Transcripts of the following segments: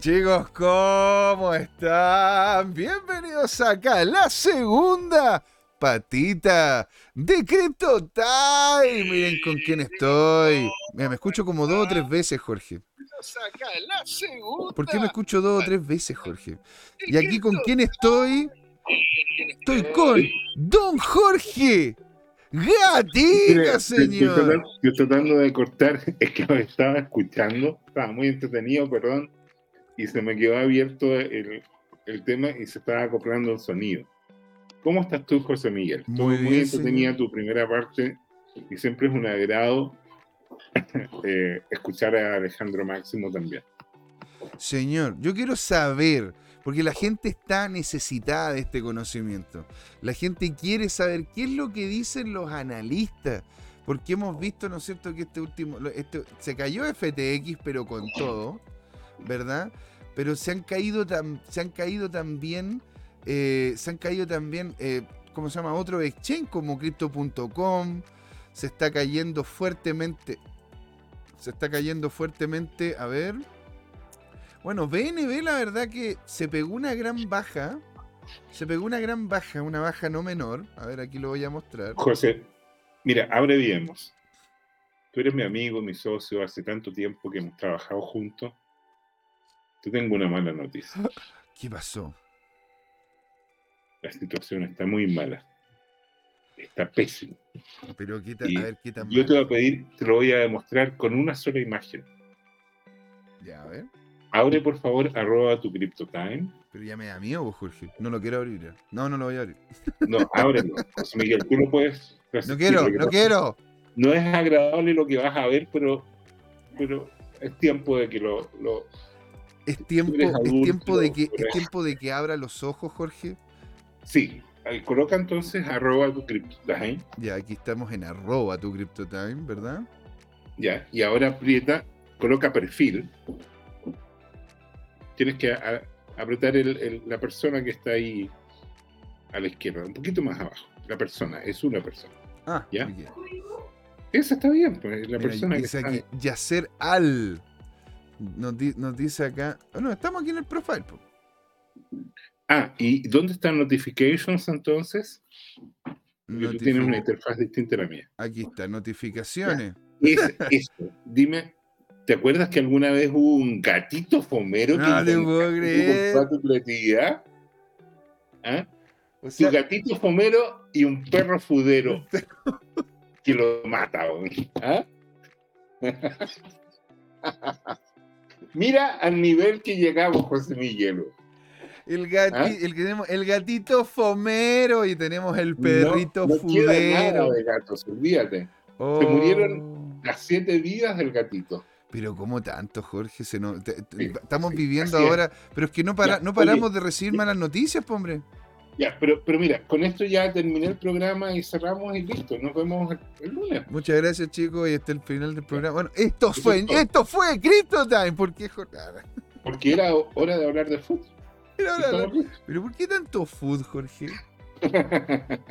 chicos, ¿cómo están? Bienvenidos acá a la segunda patita de Crypto Time. Miren con quién estoy. Mira, me escucho como dos o tres veces, Jorge. ¿Por qué me escucho dos o tres veces, Jorge? Y aquí con quién estoy. Estoy con Don Jorge. Gatica, señor. Yo tratando de cortar, es que lo estaba escuchando, estaba muy entretenido, perdón, y se me quedó abierto el, el tema y se estaba acoplando el sonido. ¿Cómo estás tú, José Miguel? Muy, muy bien, entretenida tu primera parte y siempre es un agrado eh, escuchar a Alejandro Máximo también. Señor, yo quiero saber, porque la gente está necesitada de este conocimiento. La gente quiere saber qué es lo que dicen los analistas. Porque hemos visto, ¿no es cierto?, que este último. Este, se cayó FTX, pero con todo, ¿verdad? Pero se han caído, tam, se han caído también. Eh, se han caído también. Eh, ¿Cómo se llama? Otro exchange como Crypto.com. Se está cayendo fuertemente. Se está cayendo fuertemente. A ver. Bueno, BNB la verdad que se pegó una gran baja. Se pegó una gran baja, una baja no menor. A ver, aquí lo voy a mostrar. José, mira, abreviemos. Tú eres mi amigo, mi socio, hace tanto tiempo que hemos trabajado juntos. Te tengo una mala noticia. ¿Qué pasó? La situación está muy mala. Está pésima. Pero qué a ver, ¿qué tan Yo te voy a pedir, te lo voy a demostrar con una sola imagen. Ya, a ver. Abre por favor arroba tu CryptoTime. Pero ya me da miedo, Jorge. No lo quiero abrir. No, no lo voy a abrir. No, ábrelo. José Miguel, tú lo puedes. No quiero, no quiero. No es agradable lo que vas a ver, pero, pero es tiempo de que lo. lo es tiempo, adulto, es tiempo de que, es tiempo de que abra los ojos, Jorge. Sí. Coloca entonces arroba tu CryptoTime. Ya, aquí estamos en arroba tu CryptoTime, ¿verdad? Ya, y ahora aprieta, coloca perfil tienes que a, apretar el, el, la persona que está ahí a la izquierda, un poquito más abajo. La persona, es una persona. Ah, ¿ya? Bien. Esa está bien, pues la Mira, persona que aquí, está Yacer Al. Nos, di, nos, dice acá. Bueno, estamos aquí en el profile. Po. Ah, ¿y dónde están notifications entonces? Porque Notific tú tienes una interfaz distinta a la mía. Aquí está, notificaciones. Es, eso. Dime, ¿Te acuerdas que alguna vez hubo un gatito fomero no, que te puedo creer. tu creatividad? ¿Ah? O sea, tu gatito fomero y un perro fudero que lo mata. ¿Ah? Mira al nivel que llegamos, José Miguel. El, gati, ¿Ah? el, el gatito fomero y tenemos el perrito no, no fudero. Queda nada de gatos, olvídate. Oh. Se murieron las siete vidas del gatito. Pero como tanto, Jorge, se no, te, te, sí, estamos sí, viviendo ahora, pero es que no, para, ya, no paramos oye, de recibir malas noticias, po, hombre. Ya, pero, pero mira, con esto ya terminé el programa y cerramos y listo. Nos vemos el, lunes. Muchas gracias, chicos, y este es el final del programa. Bueno, esto fue, esto fue Crypto Time, ¿por qué jornada? Porque era hora de hablar de fútbol. Era hora de... Pero ¿por qué tanto food, Jorge?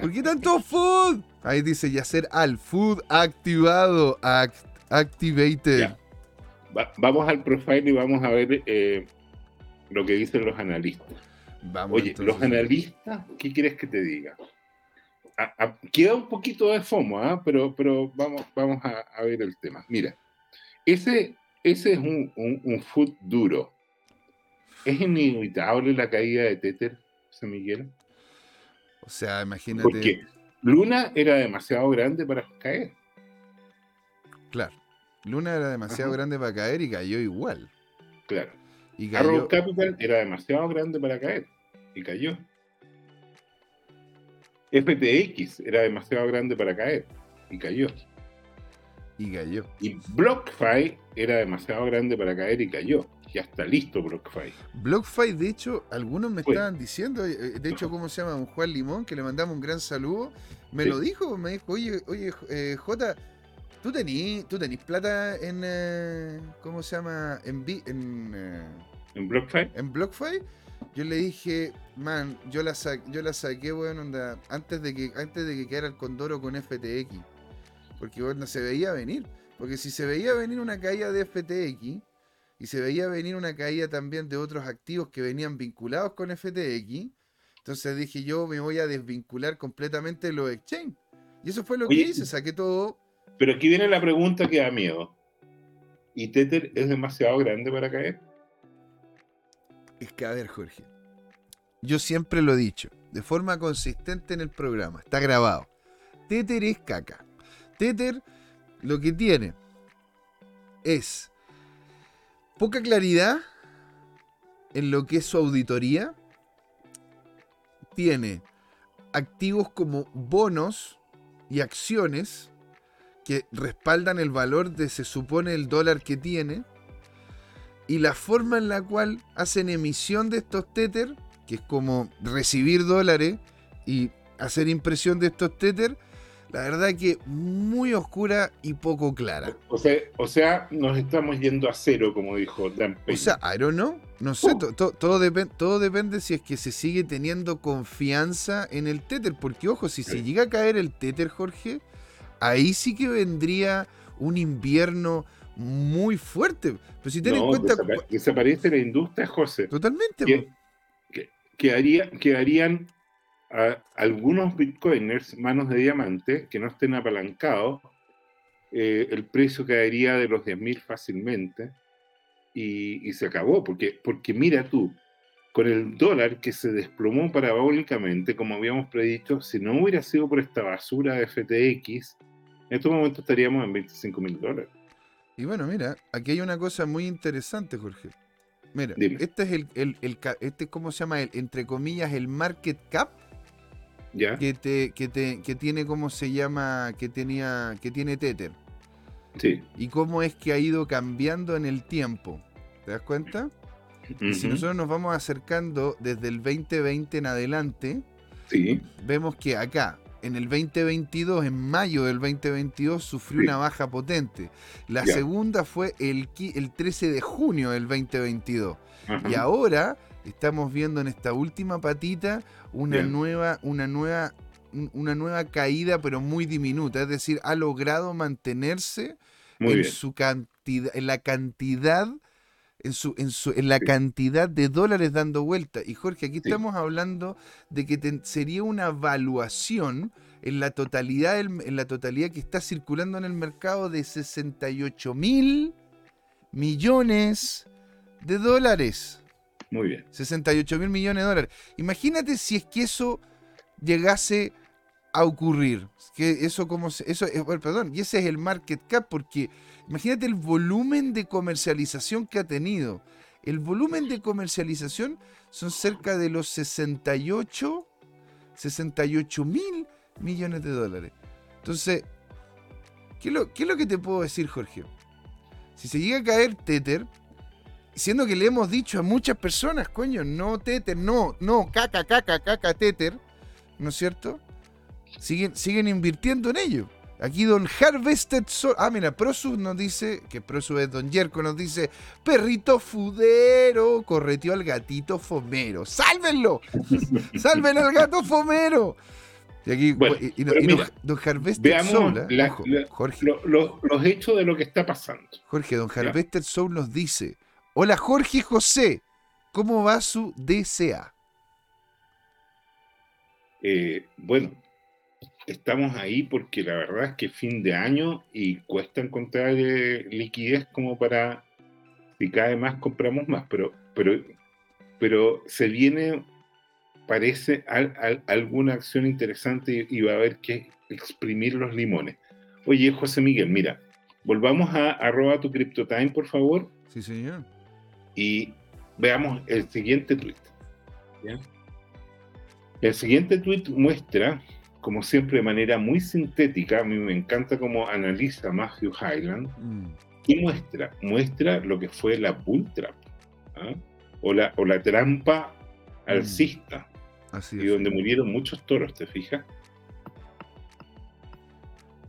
¿Por qué tanto food? Ahí dice Yacer al food activado, act, activated. Ya. Va, vamos al profile y vamos a ver eh, lo que dicen los analistas. Vamos, Oye, entonces. los analistas, ¿qué quieres que te diga? A, a, queda un poquito de FOMO, ¿eh? pero, pero vamos, vamos a, a, ver el tema. Mira, ese, ese es un, un, un foot duro. ¿Es inevitable la caída de Tether, San Miguel? O sea, imagínate. Porque Luna era demasiado grande para caer. Claro. Luna era demasiado Ajá. grande para caer y cayó igual. Claro. Y cayó... Arrow Capital era demasiado grande para caer y cayó. FTX era demasiado grande para caer y cayó. Y cayó. Y BlockFi era demasiado grande para caer y cayó. Ya está listo BlockFi. BlockFi, de hecho, algunos me estaban diciendo, eh, de hecho, ¿cómo se llama? Un Juan Limón, que le mandamos un gran saludo, me sí. lo dijo, me dijo, oye, oye, eh, Jota, ¿Tú tenís, tú tenís plata en. Eh, ¿Cómo se llama? En. En, eh, ¿En BlockFi? En BlockFi. Yo le dije, man, yo la, sa yo la saqué, weón, onda, antes de que antes de que quedara el Condoro con FTX. Porque bueno, se veía venir. Porque si se veía venir una caída de FTX, y se veía venir una caída también de otros activos que venían vinculados con FTX. Entonces dije, yo me voy a desvincular completamente de los exchange. Y eso fue lo que hice, saqué todo. Pero aquí viene la pregunta que da miedo. ¿Y Tether es demasiado grande para caer? Es que, a ver, Jorge, yo siempre lo he dicho, de forma consistente en el programa, está grabado. Tether es caca. Tether lo que tiene es poca claridad en lo que es su auditoría. Tiene activos como bonos y acciones que respaldan el valor de se supone el dólar que tiene. Y la forma en la cual hacen emisión de estos tether, que es como recibir dólares y hacer impresión de estos tether, la verdad que muy oscura y poco clara. O sea, o sea nos estamos yendo a cero, como dijo Dan O sea, I don't know. No sé, uh. todo, todo depende si es que se sigue teniendo confianza en el Tether. Porque, ojo, si se llega a caer el Tether, Jorge, ahí sí que vendría un invierno muy fuerte. Pero si ten en cuenta. desaparece la industria, José. Totalmente. Que, quedarían algunos bitcoiners, manos de diamante, que no estén apalancados, eh, el precio caería de los 10.000 fácilmente y, se acabó. Porque, porque mira tú, con el dólar que se desplomó parabólicamente, como habíamos predicho, si no hubiera sido por esta basura de FTX, en estos momentos estaríamos en 25 mil dólares. Y bueno, mira, aquí hay una cosa muy interesante, Jorge. Mira, este es el, el, el, este, ¿cómo se llama? El, entre comillas, el market cap que, te, que, te, que tiene, ¿cómo se llama? Que tenía, que tiene Tether. Sí. Y cómo es que ha ido cambiando en el tiempo. ¿Te das cuenta? Si nosotros nos vamos acercando desde el 2020 en adelante, sí. vemos que acá, en el 2022, en mayo del 2022, sufrió una baja potente. La segunda fue el, el 13 de junio del 2022. Y ahora estamos viendo en esta última patita una nueva, una nueva, una nueva caída, pero muy diminuta. Es decir, ha logrado mantenerse en su cantidad, en la cantidad, en su, en su, en la cantidad de dólares dando vuelta. Y Jorge, aquí estamos hablando de que sería una evaluación en la totalidad, en la totalidad que está circulando en el mercado de 68 mil millones de dólares. Muy bien. 68 mil millones de dólares. Imagínate si es que eso llegase a ocurrir. Que eso como eso eh, perdón, y ese es el market cap porque imagínate el volumen de comercialización que ha tenido. El volumen de comercialización son cerca de los 68 68 mil millones de dólares. Entonces, ¿qué lo, ¿qué es lo que te puedo decir, Jorge? Si se llega a caer Tether, Siendo que le hemos dicho a muchas personas, coño, no Tether, no, no, caca, caca, caca, Tether, ¿no es cierto? Siguen, siguen invirtiendo en ello. Aquí Don Harvested Soul. Ah, mira, Prosu nos dice, que Prosu es Don Yerko, nos dice, perrito fudero, correteó al gatito fomero. ¡Sálvenlo! ¡Salven al gato fomero! Y aquí, y, Don Harvester Soul, ¿eh? Jorge. los hechos de lo que está pasando. Jorge, Don Harvester Soul nos dice, Hola Jorge José, ¿cómo va su DCA? Eh, bueno, estamos ahí porque la verdad es que fin de año y cuesta encontrar eh, liquidez como para, si cae más, compramos más, pero, pero, pero se viene, parece, alguna acción interesante y, va a haber que exprimir los limones. Oye, José Miguel, mira, volvamos a arroba tu CryptoTime, por favor. Sí, señor y veamos el siguiente tweet. El siguiente tweet muestra, como siempre, de manera muy sintética, a mí me encanta cómo analiza Matthew Highland, mm. y muestra, muestra lo que fue la bull trap, ¿ah? o, la, o la trampa mm. alcista, y donde murieron muchos toros, ¿te fijas?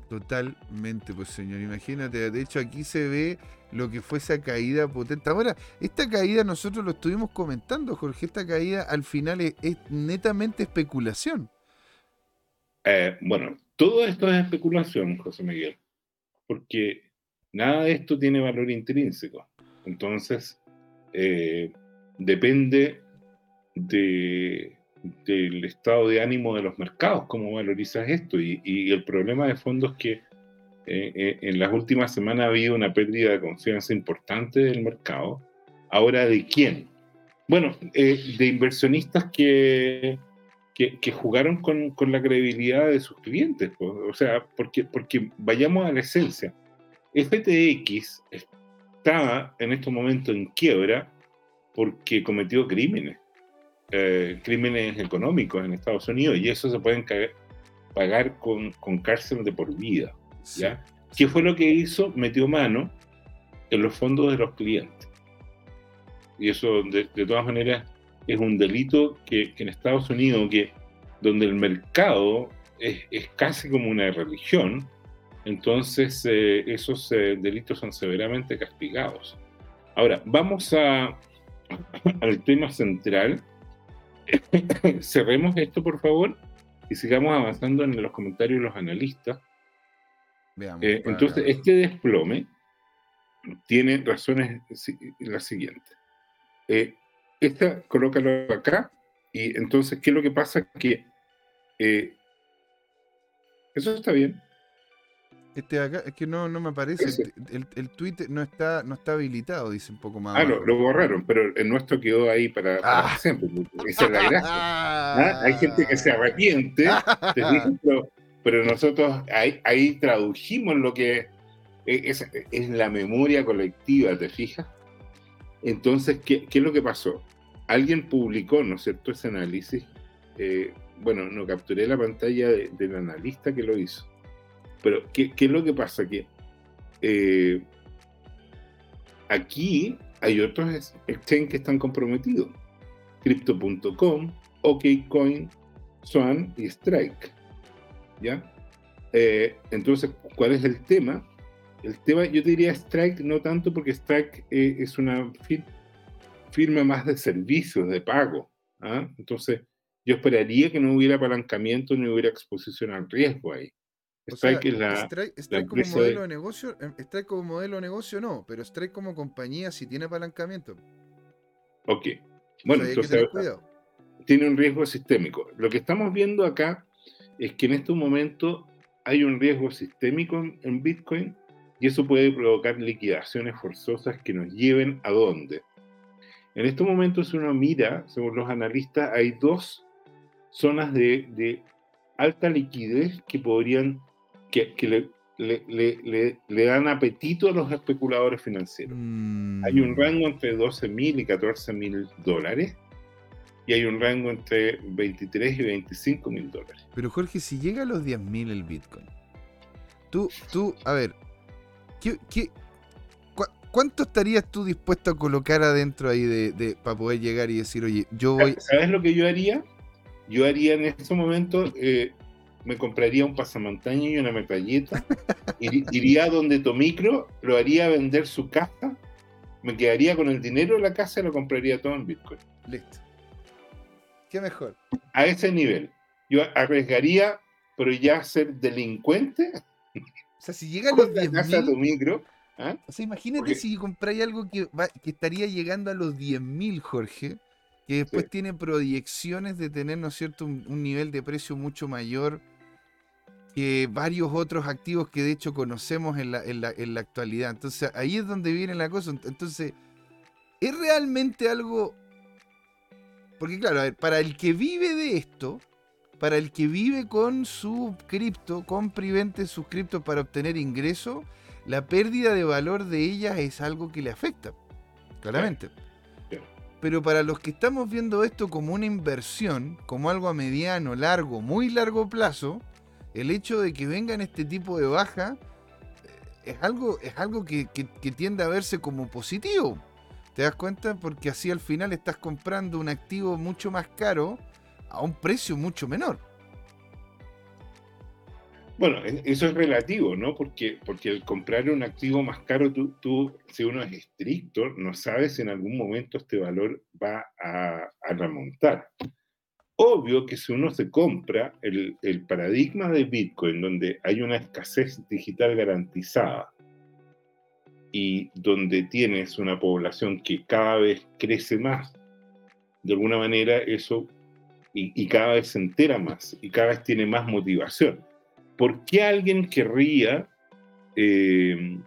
Totalmente, pues señor, imagínate, de hecho aquí se ve lo que fue esa caída potente. Ahora, esta caída nosotros lo estuvimos comentando, Jorge, esta caída al final es, netamente especulación. Eh, bueno, todo esto es especulación, José Miguel, porque nada de esto tiene valor intrínseco. Entonces, eh, depende de, del estado de ánimo de los mercados, cómo valorizas esto. Y, el problema de fondo es que eh, en las últimas semanas ha habido una pérdida de confianza importante del mercado. Ahora, ¿de quién? Bueno, de inversionistas que, que, jugaron con, con, la credibilidad de sus clientes. O sea, porque, porque vayamos a la esencia. FTX está en estos momentos en quiebra porque cometió crímenes, eh, crímenes económicos en Estados Unidos, y eso se pueden pagar con, con, cárcel de por vida. ¿ya? ¿Qué fue lo que hizo? Metió mano en los fondos de los clientes. Y eso, de, de todas maneras, es un delito que, en Estados Unidos, que, donde el mercado es, es casi como una religión, entonces eh, esos eh, delitos son severamente castigados. Ahora, vamos a, al tema central. Cerremos esto, por favor, y sigamos avanzando en los comentarios de los analistas. Eh, entonces, este desplome tiene razones las siguientes. Esta, colócalo acá, y entonces, ¿qué es lo que pasa? Que eso está bien, este acá, es que no, no me aparece. El, el, tweet no está, no está habilitado, dice un poco más. Ah, no, lo borraron, pero el nuestro quedó ahí para, ah. siempre. Esa es la gracia. ¿Ah? Hay gente que se arrepiente, pero, nosotros ahí, ahí, tradujimos lo que es, es, la memoria colectiva, ¿te fijas? Entonces, ¿qué, ¿qué, es lo que pasó? Alguien publicó, ¿no es cierto?, ese análisis. Eh, bueno, no capturé la pantalla del analista que lo hizo pero, ¿qué, es lo que pasa? Que eh, aquí hay otros exchanges que están comprometidos. Crypto.com, OKCoin, Swan y Strike. ¿Ya? Eh, entonces, ¿cuál es el tema? El tema, yo diría Strike, no tanto porque Strike eh, es una firma más de servicios, de pago. ¿ah? Entonces, yo esperaría que no hubiera apalancamiento ni hubiera exposición al riesgo ahí. Strike, como modelo de... negocio, em, Strike como modelo de negocio no, pero Strike como compañía sí tiene apalancamiento. Ok. Bueno, entonces tiene un riesgo sistémico. Lo que estamos viendo acá es que en este momento hay un riesgo sistémico en Bitcoin y eso puede provocar liquidaciones forzosas que nos lleven a dónde. En este momento, si uno mira, según los analistas, hay dos zonas de, de alta liquidez que podrían que, le, le, dan apetito a los especuladores financieros. Hay un mm. rango entre 12 mil y 14 mil dólares y hay un rango entre 23 y 25 mil dólares. Pero Jorge, si llega a los 10 mil el Bitcoin, tú, tú, a ver, ¿qué, qué, cuánto estarías tú dispuesto a colocar adentro ahí de, para poder llegar y decir, oye, yo voy... ¿Sabes lo que yo haría? Yo haría en este momento eh, me compraría un pasamontaña y una metralleta, iría donde Tomicro, lo haría vender su casa, me quedaría con el dinero de la casa y lo compraría todo en Bitcoin. Listo. ¿Qué mejor? A ese nivel. Yo arriesgaría, pero ya ser delincuente. O sea, si llega a los 10.000... micro. ¿Ah? O sea, imagínate si compráis algo que, que estaría llegando a los 10.000, Jorge que después tiene proyecciones de tener, ¿no es cierto?, un, nivel de precio mucho mayor que varios otros activos que de hecho conocemos en la, en la, actualidad. Entonces ahí es donde viene la cosa. Entonces, ¿es realmente algo... Porque claro, para el que vive de esto, para el que vive con su cripto, compra y vende sus criptos para obtener ingresos, la pérdida de valor de ellas es algo que le afecta, claramente. Pero para los que estamos viendo esto como una inversión, como algo a mediano, largo, muy largo plazo, el hecho de que vengan este tipo de baja eh, es algo, es algo que, tiende a verse como positivo. ¿Te das cuenta? Porque así al final estás comprando un activo mucho más caro a un precio mucho menor. Bueno, eso es relativo, ¿no? Porque, porque el comprar un activo más caro, tú, si uno es estricto, no sabes si en algún momento este valor va a, remontar. Obvio que si uno se compra el, paradigma de Bitcoin, donde hay una escasez digital garantizada, y donde tienes una población que cada vez crece más, de alguna manera eso, y, cada vez se entera más, y cada vez tiene más motivación. ¿Por qué alguien querría eh,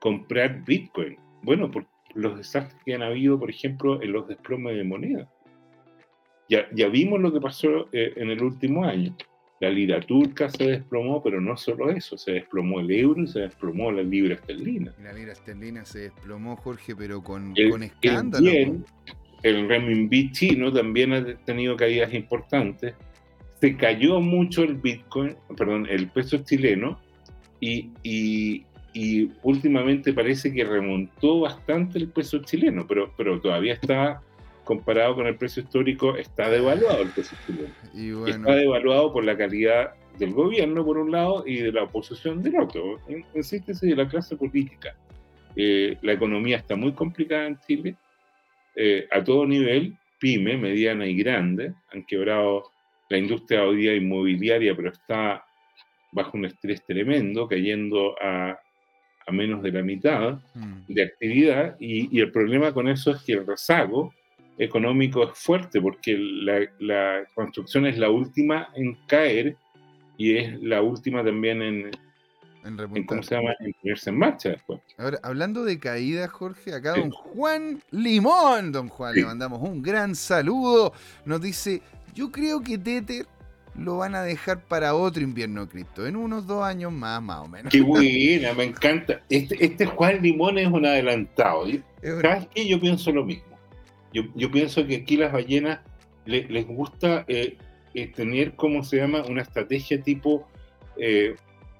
comprar Bitcoin? Bueno, por los desastres que han habido, por ejemplo, en los desplomes de moneda. Ya, ya vimos lo que pasó eh, en el último año. La lira turca se desplomó, pero no solo eso, se desplomó el euro y se desplomó la libra esterlina. La libra esterlina se desplomó, Jorge, pero con, el, con escándalo. El, el renminbi chino también ha tenido caídas importantes. Se cayó mucho el Bitcoin, perdón, el peso chileno y, y, y últimamente parece que remontó bastante el peso chileno, pero, pero todavía está comparado con el precio histórico, está devaluado el peso chileno. Está devaluado por la calidad del gobierno, por un lado, y de la oposición del otro. En, síntesis, de la clase política. Eh, la economía está muy complicada en Chile, eh, a todo nivel, pyme, mediana y grande, han quebrado la industria hoy día inmobiliaria, pero está bajo un estrés tremendo, cayendo a, a menos de la mitad mm. de actividad, y, y, el problema con eso es que el rezago económico es fuerte porque la, construcción es la última en caer y es la última también en, en, ¿cómo se llama? En ponerse en marcha después. Ahora, hablando de caída, Jorge, acá don Juan Limón, don Juan, le mandamos un gran saludo. Nos dice, yo creo que Tether lo van a dejar para otro invierno cripto, en unos dos años más, más o menos. Qué buena, me encanta. Este, este Juan Limón es un adelantado. ¿Sabes qué? Yo pienso lo mismo. Yo, pienso que aquí las ballenas les gusta eh, eh, tener, ¿cómo se llama?, una estrategia tipo eh,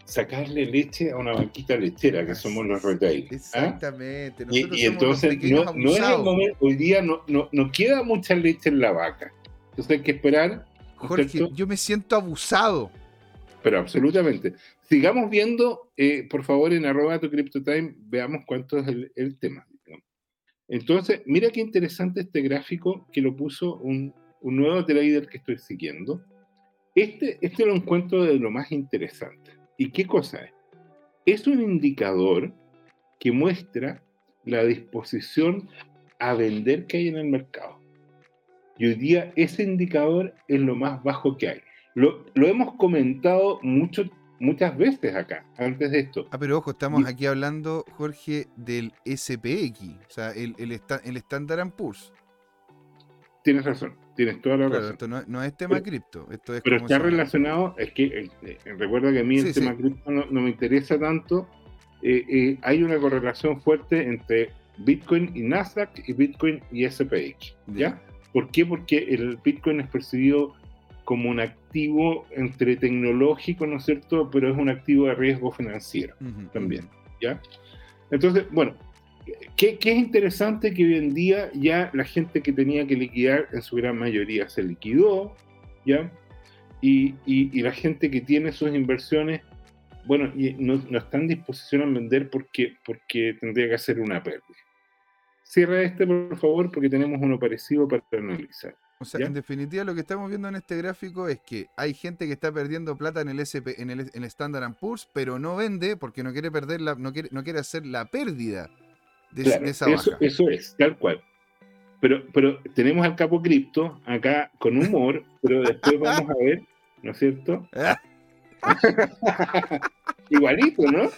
sacarle leche a una banquita lechera, que somos los retail. ¿ah? Exactamente. Y, entonces, no, no es el momento, hoy día no, no, no, queda mucha leche en la vaca. Entonces hay que esperar. Jorge, yo me siento abusado. Pero absolutamente. Sigamos viendo, por favor, en arroba tu CryptoTime, veamos cuánto es el tema. Entonces, mira qué interesante este gráfico que lo puso un, nuevo trader que estoy siguiendo. Este, este lo encuentro de lo más interesante. ¿Y qué cosa es? Es un indicador que muestra la disposición a vender que hay en el mercado. Y hoy día ese indicador es lo más bajo que hay. Lo, lo hemos comentado mucho muchas veces acá, antes de esto. Ah, pero ojo, estamos aquí hablando, Jorge, del SPX, o sea, el, el, el Standard Poor's. Tienes razón, tienes toda la razón. Esto no, es tema cripto, esto es Pero está relacionado, es que eh, eh, recuerda que a mí el tema cripto no, me interesa tanto. Eh, hay una correlación fuerte entre Bitcoin y Nasdaq y Bitcoin y SPX, ¿ya? ¿Por qué? Porque el Bitcoin es percibido como un activo entre tecnológico, ¿no es cierto? Pero es un activo de riesgo financiero también, ¿ya? Entonces, bueno, ¿qué, es interesante que hoy en día ya la gente que tenía que liquidar en su gran mayoría se liquidó, ¿ya? Y, y, la gente que tiene sus inversiones, bueno, no, no, está en disposición a vender porque, porque tendría que hacer una pérdida. Cierra este, por favor, porque tenemos uno parecido para analizar. O sea, en definitiva lo que estamos viendo en este gráfico es que hay gente que está perdiendo plata en el SP, en el, en Standard Poor's, pero no vende porque no quiere perder la, no quiere, no quiere hacer la pérdida de, esa eso, baja. Eso es, tal cual. Pero, pero tenemos al capo cripto acá con humor, pero después vamos a ver, ¿no es cierto? Igualito, ¿no?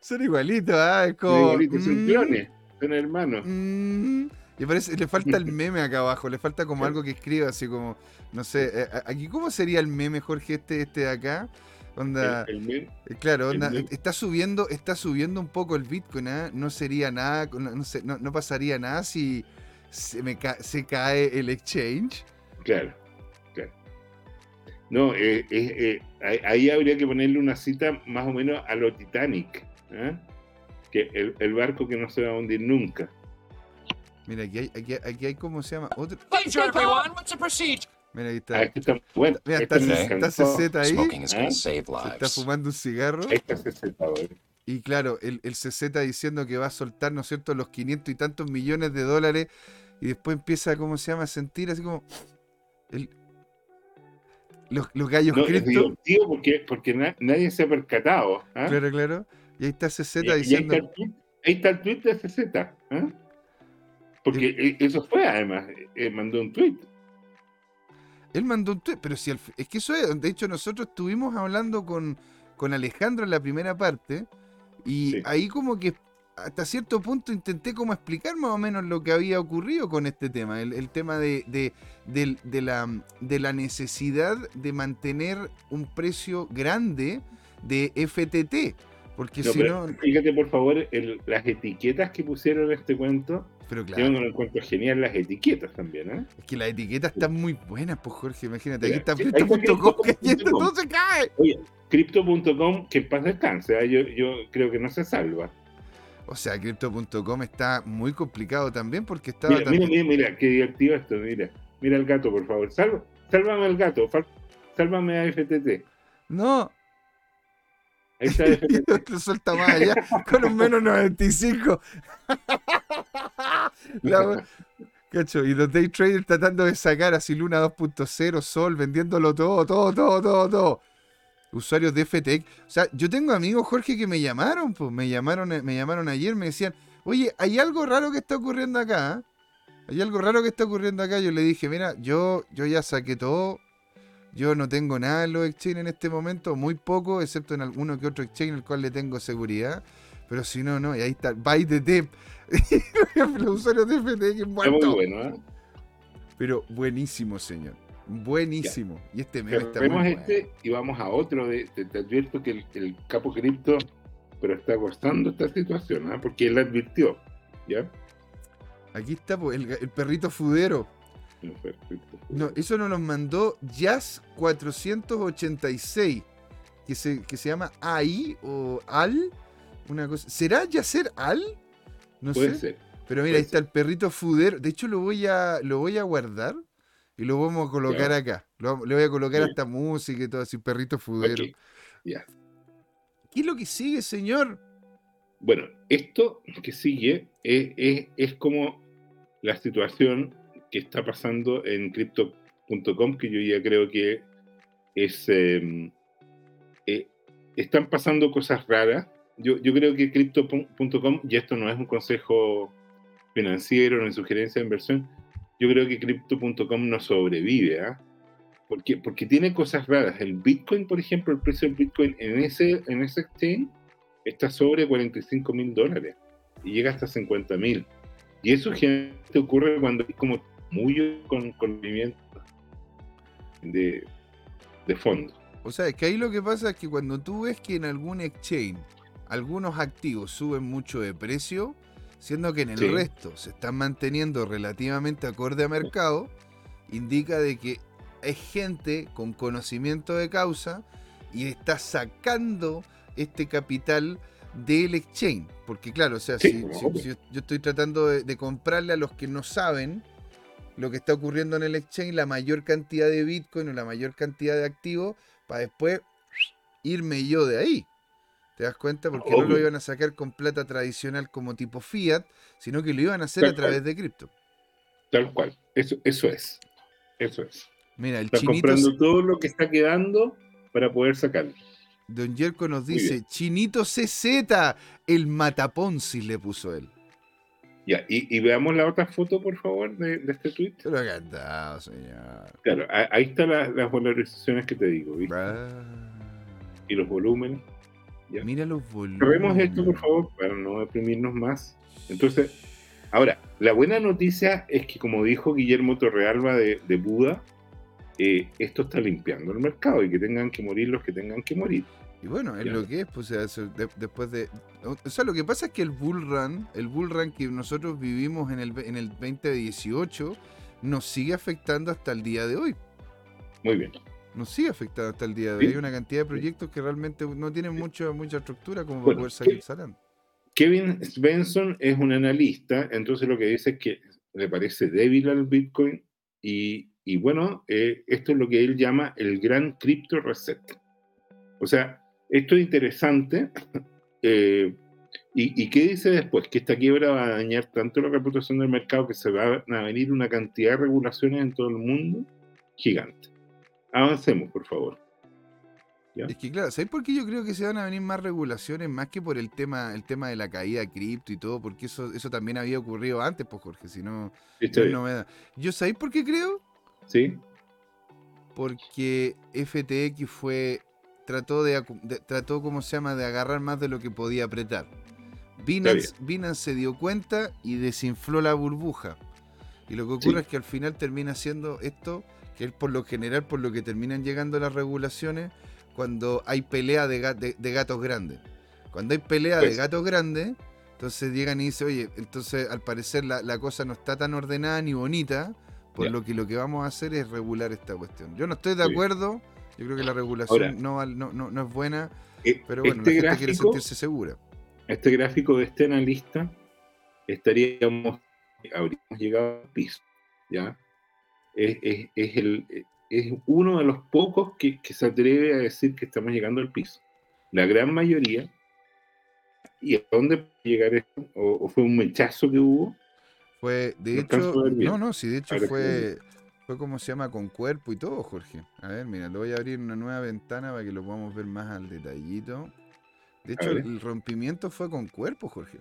son, igualitos, ¿ah? como, igualitos, son mm, clones, son hermanos. Mm, y parece, le falta el meme acá abajo, le falta como algo que escriba, así como, no sé, eh, aquí ¿cómo sería el meme, Jorge, este, este de acá? Onda, eh, claro, onda, está subiendo, está subiendo un poco el Bitcoin, ¿eh? no sería nada, no, no, pasaría nada si se, me se cae el exchange. Claro, claro. No, eh, ahí habría que ponerle una cita más o menos a lo Titanic, que el, el barco que no se va a hundir nunca. Mira, aquí hay, aquí, aquí hay ¿cómo se llama? Otro. Mira, ahí está. Ah, está bueno. Mira, está, está CZ ahí. Se está fumando un cigarro. está CZ, Y claro, el, el CZ diciendo que va a soltar, ¿no es cierto?, los 500 y tantos millones de dólares. Y después empieza, ¿cómo se llama?, a sentir así como. El, los, los gallos no, Es porque, porque nadie se ha percatado. ¿ah? Claro, claro. Y ahí está CZ diciendo. ahí está el tweet de CZ. ¿eh? Porque eh, eso fue, además, eh, mandó un tweet. Él mandó un tweet, pero si es que eso es, de hecho nosotros estuvimos hablando con, con Alejandro en la primera parte y ahí como que hasta cierto punto intenté como explicar más o menos lo que había ocurrido con este tema, el, tema de, de, la, de la necesidad de mantener un precio grande de FTT. Porque si no. Fíjate, por favor, las etiquetas que pusieron en este cuento. Pero claro. Tengo un cuento genial las etiquetas también, ¿eh? Es que las etiquetas están muy buenas, pues Jorge, imagínate. Aquí está Crypto.com, que no se cae. Oye, Crypto.com, que en paz descanse, ¿eh? yo, yo creo que no se salva. O sea, Crypto.com está muy complicado también porque está. Mira, mira, mira, mira, qué divertido esto, mira. Mira el gato, por favor. Salva, sálvame al gato, sálvame a FTT. No, Suelta más allá con un menos 95. La, cacho, y los day traders tratando de sacar así Luna 2.0, Sol, vendiéndolo todo, todo, todo, todo, todo usuarios de FTX. O sea, yo tengo amigos, Jorge, que me llamaron, pues me llamaron, me llamaron ayer, me decían, oye, hay algo raro que está ocurriendo acá. ¿ah? Hay algo raro que está ocurriendo acá. Yo le dije, mira, yo, yo ya saqué todo. Yo no tengo nada en los exchange en este momento, muy poco, excepto en alguno que otro exchange en el cual le tengo seguridad. Pero si no, no, y ahí está, buy the los usuarios de FTX muy bueno, ¿eh? Pero buenísimo, señor. Buenísimo. Y este meme está Vemos este y vamos a otro. De, te, advierto que el, capo cripto pero está gozando esta situación, ¿ah? porque él advirtió. ¿ya? Aquí está el, perrito fudero. No, eso nos lo mandó Jazz 486, que se, que se llama AI o AL. Una cosa. ¿Será Yacer Al? No Puede sé. Ser. Pero mira, ahí está el perrito fudero. De hecho, lo voy a, lo voy a guardar y lo vamos a colocar acá. le voy a colocar hasta música y todo así, perrito fudero. Ya. ¿Qué es lo que sigue, señor? Bueno, esto que sigue es, como la situación que está pasando en crypto.com, que yo ya creo que es. Em, eh, están pasando cosas raras. Yo, yo creo que crypto.com, y esto no es un consejo financiero ni sugerencia de inversión, yo creo que crypto.com no sobrevive, ¿ah? Porque, porque tiene cosas raras. El Bitcoin, por ejemplo, el precio del Bitcoin en ese, en ese exchange está sobre 45 mil dólares y llega hasta 50 mil. Y eso generalmente ocurre cuando hay como muy con, movimiento de, de fondo. O sea, es que ahí lo que pasa es que cuando tú ves que en algún exchange algunos activos suben mucho de precio, siendo que en el resto se están manteniendo relativamente acorde a mercado, indica de que es gente con conocimiento de causa y está sacando este capital del exchange. Porque claro, o sea, si, yo estoy tratando de, comprarle a los que no saben lo que está ocurriendo en el exchange, la mayor cantidad de Bitcoin o la mayor cantidad de activos, para después irme yo de ahí. ¿Te das cuenta? Porque no lo iban a sacar con plata tradicional como tipo fiat, sino que lo iban a hacer a través de cripto. Tal cual. Eso, eso es. Eso es. Mira, el está comprando todo lo que está quedando para poder sacarlo. Don Yerko nos dice, Chinito CZ, el mataponzi le puso él. Ya, y, veamos la otra foto, por favor, de, este tweet. Pero encantado, señor. Claro, ahí están las valorizaciones que te digo, ¿viste? Y los volúmenes. Mira los volúmenes. Probemos esto, por favor, para no deprimirnos más. Entonces, ahora, la buena noticia es que, como dijo Guillermo Torrealba de, de Buda, eh, esto está limpiando el mercado y que tengan que morir los que tengan que morir. Y bueno, es lo que es, pues, después de... O sea, lo que pasa es que el bull run, el bull run que nosotros vivimos en el, en el 2018, nos sigue afectando hasta el día de hoy. Muy bien nos sigue afectando hasta el día de hoy. Hay una cantidad de proyectos que realmente no tienen mucha, mucha estructura como para poder salir salando. Kevin Svensson es un analista, entonces lo que dice es que le parece débil al Bitcoin y, y bueno, eh, esto es lo que él llama el gran crypto reset. O sea, esto es interesante. Eh, y, ¿Y qué dice después? Que esta quiebra va a dañar tanto la reputación del mercado que se van a venir una cantidad de regulaciones en todo el mundo gigante. Avancemos, por favor. Es que claro, ¿sabes por qué yo creo que se van a venir más regulaciones más que por el tema, el tema de la caída de cripto y todo? Porque eso, eso también había ocurrido antes, pues Jorge, si no, no es novedad. ¿Yo sabéis por qué creo? Sí. Porque FTX fue. Trató de, trató, ¿cómo se llama?, de agarrar más de lo que podía apretar. Binance, Binance se dio cuenta y desinfló la burbuja. Y lo que ocurre es que al final termina siendo esto, que es por lo general por lo que terminan llegando las regulaciones, cuando hay pelea de, gatos grandes. Cuando hay pelea de pues gatos grandes, entonces llegan y dicen, oye, entonces al parecer la, cosa no está tan ordenada ni bonita, por lo que lo que vamos a hacer es regular esta cuestión. Yo no estoy de acuerdo, yo creo que la regulación no, no, es buena, eh, pero bueno, este la gente quiere sentirse segura. Este gráfico de este analista estaríamos, habríamos llegado al piso, ¿ya? Es, es el, es uno de los pocos que, se atreve a decir que estamos llegando al piso. La gran mayoría, ¿y a dónde puede llegar esto? ¿O, fue un mechazo que hubo? Fue, de hecho, no, no, sí, de hecho fue, fue como se llama con cuerpo y todo, Jorge. A ver, mira, le voy a abrir una nueva ventana para que lo podamos ver más al detallito. De hecho, el rompimiento fue con cuerpo, Jorge.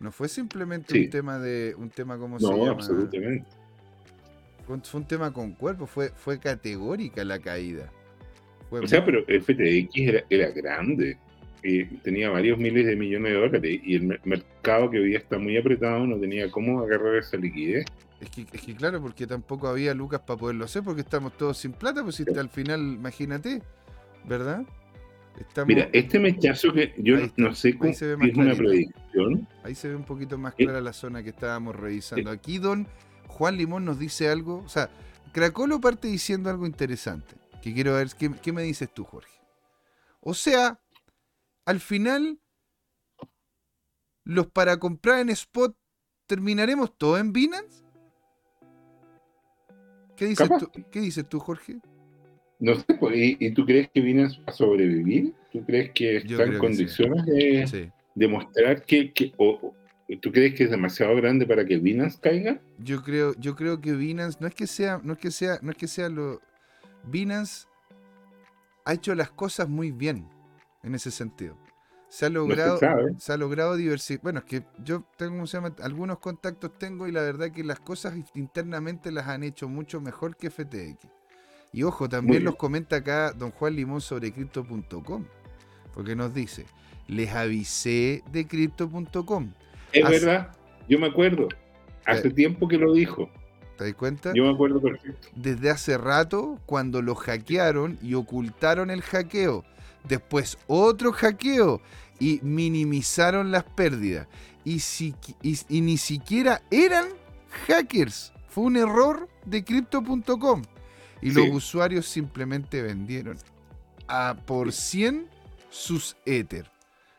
No fue simplemente un tema de, un tema como se llama. absolutamente fue un tema con cuerpo, fue, fue categórica la caída. o sea, pero FTX era, era grande, tenía varios miles de millones de dólares y el mercado que hoy día está muy apretado no tenía cómo agarrar esa liquidez. Es que, es que claro, porque tampoco había lucas para poderlo hacer, porque estamos todos sin plata, pues si al final, imagínate, ¿verdad? Mira, este mechazo que yo no sé cómo es una predicción. Ahí se ve un poquito más clara la zona que estábamos revisando. Aquí Don Juan Limón nos dice algo, o sea, Cracolo parte diciendo algo interesante, que quiero ver, ¿qué, me dices tú, Jorge? O sea, al final, los para comprar en spot, ¿terminaremos todo en Binance? ¿Qué dices, tú, ¿qué dices tú, Jorge? No sé, pues, ¿y, tú crees que Binance va a sobrevivir? ¿Tú crees que está en condiciones de demostrar que, ¿Tú crees que es demasiado grande para que Binance caiga? Yo creo, yo creo que Binance no es que sea, no es que sea, no es que sea lo. Binance ha hecho las cosas muy bien en ese sentido. Se ha logrado, se, ha logrado diversificar. Bueno, es que yo tengo, se llama? Algunos contactos tengo y la verdad que las cosas internamente las han hecho mucho mejor que FTX. Y ojo, también los comenta acá don Juan Limón sobre crypto.com, porque nos dice, les avisé de crypto.com es verdad, yo me acuerdo. Hace tiempo que lo dijo. ¿Te das cuenta? Yo me acuerdo perfecto. Desde hace rato, cuando lo hackearon y ocultaron el hackeo. Después otro hackeo y minimizaron las pérdidas. Y, si, y, ni siquiera eran hackers. Fue un error de crypto.com. Y los usuarios simplemente vendieron a por 100 sus Ether.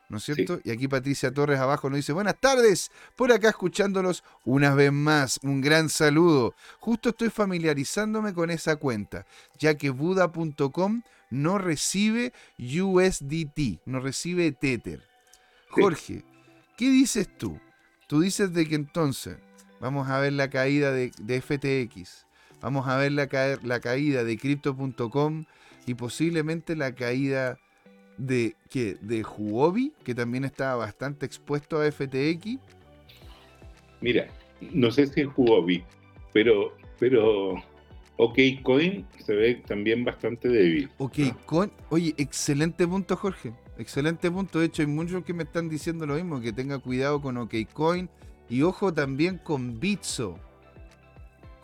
¿No es cierto? Y aquí Patricia Torres abajo nos dice, buenas tardes, por acá escuchándolos una vez más, un gran saludo. Justo estoy familiarizándome con esa cuenta, ya que Buda.com no recibe USDT, no recibe Tether. Jorge, ¿qué dices tú? Tú dices de que entonces vamos a ver la caída de, FTX, vamos a ver la, la caída de Crypto.com y posiblemente la caída de que de Huobi, que también estaba bastante expuesto a FTX. Mira, no sé si es Huobi, pero pero OKCoin se ve también bastante débil. OKCoin, oye, excelente punto, Jorge. Excelente punto. De hecho, hay muchos que me están diciendo lo mismo, que tenga cuidado con OKCoin y ojo también con Bitso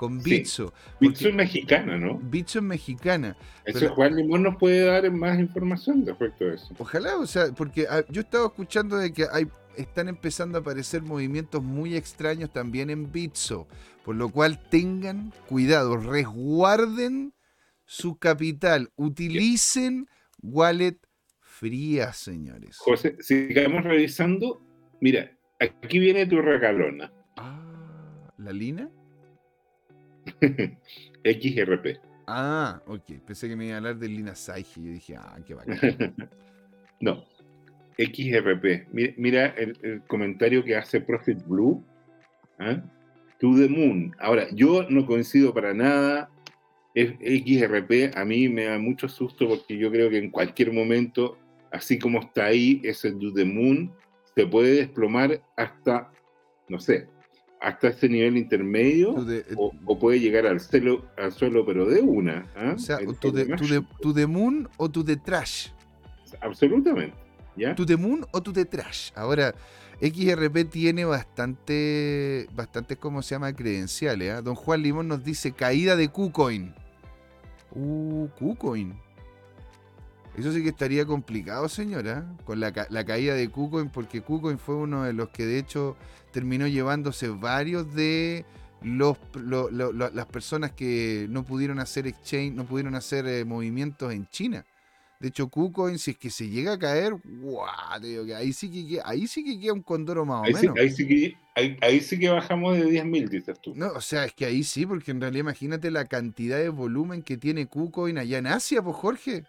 con Bitso. Bitso es mexicana, ¿no? Bitso es mexicana. Eso Juan Limón nos puede dar más información respecto a eso. Ojalá, o sea, porque ah, yo estaba escuchando de que hay, están empezando a aparecer movimientos muy extraños también en Bitso, por lo cual tengan cuidado, resguarden su capital, utilicen wallet fría, señores. José, sigamos revisando. Mira, aquí viene tu regalona. Ah, ¿la lina? XRP. Ah, ok. Pensé que me iba a hablar de Lina Saige. Yo dije, ah, qué bacán. no. XRP. Mira, el, comentario que hace Profit Blue. ¿ah? To the moon. Ahora, yo no coincido para nada XRP a mí me da mucho susto porque yo creo que en cualquier momento, así como está ahí, ese Do the Moon se puede desplomar hasta, no sé, hasta ese nivel intermedio eh, o, puede llegar al, suelo, al suelo, pero de una. ¿ah? O sea, tu de, moon o tu de trash. Absolutamente. ¿ya? Tu de moon o tu de trash. Ahora, XRP tiene bastante, bastante, ¿cómo se llama? Credenciales. ¿ah? Don Juan Limón nos dice caída de KuCoin. Uh, KuCoin. Eso sí que estaría complicado, señora, con la, caída de KuCoin, porque KuCoin fue uno de los que de hecho terminó llevándose varios de los, las personas que no pudieron hacer exchange, no pudieron hacer eh, movimientos en China. De hecho, KuCoin, si es que se llega a caer, ¡guau! que ahí sí que, ahí sí que queda un condoro más o menos. ahí, sí que, ahí, sí que bajamos de 10.000, dices tú. No, o sea, es que ahí sí, porque en realidad imagínate la cantidad de volumen que tiene KuCoin allá en Asia, pues Jorge.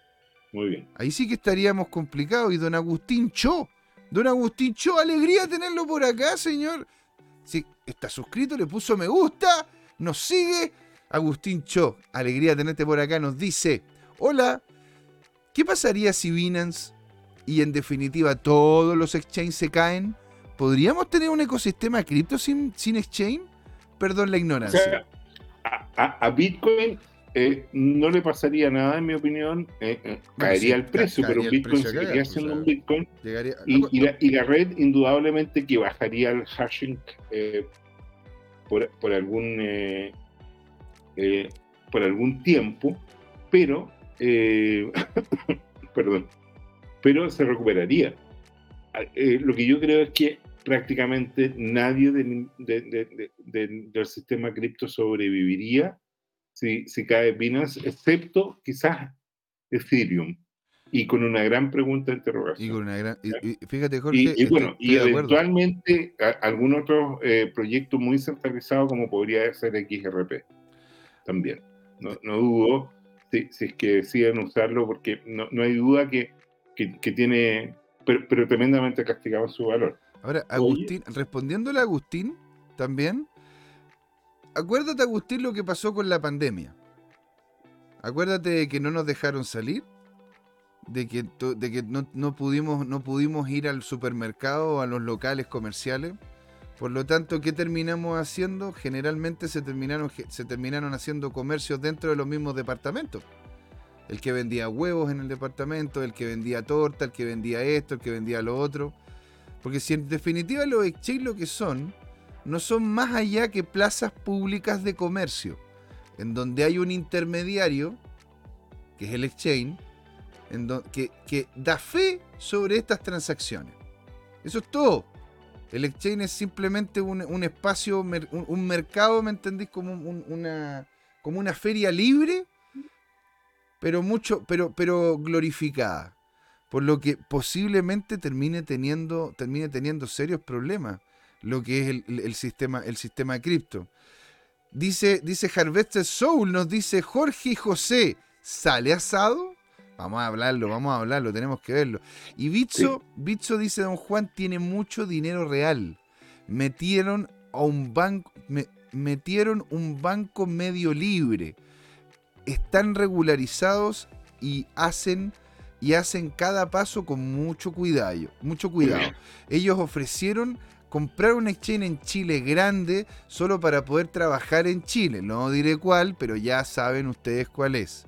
Muy bien. Ahí sí que estaríamos complicados. Y don Agustín Cho, don Agustín Cho, alegría tenerlo por acá, señor. Sí, está suscrito, le puso me gusta, nos sigue. Agustín Cho, alegría tenerte por acá, nos dice, hola, ¿qué pasaría si Binance y en definitiva todos los exchanges se caen? ¿Podríamos tener un ecosistema cripto sin, sin exchange? Perdón la ignorancia. a Bitcoin eh, no le pasaría nada, en mi opinión. Eh, eh, caería el precio, pero Bitcoin seguiría siendo un Bitcoin. y, la, red, indudablemente, que bajaría el hashing por, algún por algún tiempo, pero perdón, pero se recuperaría. lo que yo creo es que prácticamente nadie del sistema cripto sobreviviría si, cae Binance, excepto quizás Ethereum. Y con una gran pregunta de interrogación. Y con una gran, fíjate, Jorge. Y, bueno, y eventualmente algún otro eh, proyecto muy centralizado como podría ser XRP. También. No, no dudo si, si, es que deciden usarlo, porque no, no hay duda que, que, tiene, pero, tremendamente castigado su valor. Ahora, Agustín, respondiéndole a Agustín también, acuérdate, Agustín, lo que pasó con la pandemia. Acuérdate de que no nos dejaron salir, de que, de que no, pudimos, no pudimos ir al supermercado o a los locales comerciales. Por lo tanto, ¿qué terminamos haciendo? Generalmente se terminaron, se terminaron haciendo comercios dentro de los mismos departamentos. El que vendía huevos en el departamento, el que vendía torta, el que vendía esto, el que vendía lo otro. Porque si en definitiva los exchange lo que son no son más allá que plazas públicas de comercio, en donde hay un intermediario, que es el exchange, en que, que, da fe sobre estas transacciones. Eso es todo. El exchange es simplemente un, espacio, un, mercado, ¿me entendéis? Como una, como una feria libre, pero mucho, pero, pero glorificada. Por lo que posiblemente termine teniendo, termine teniendo serios problemas lo que es el, sistema, el sistema cripto. Dice, dice Harvester Soul, nos dice Jorge y José, ¿sale asado? Vamos a hablarlo, vamos a hablarlo, tenemos que verlo. Y Bitso, dice Don Juan, tiene mucho dinero real. Metieron a un banco, metieron un banco medio libre. Están regularizados y hacen y hacen cada paso con mucho cuidado, mucho cuidado. Ellos ofrecieron comprar un exchange en Chile grande solo para poder trabajar en Chile. No diré cuál, pero ya saben ustedes cuál es.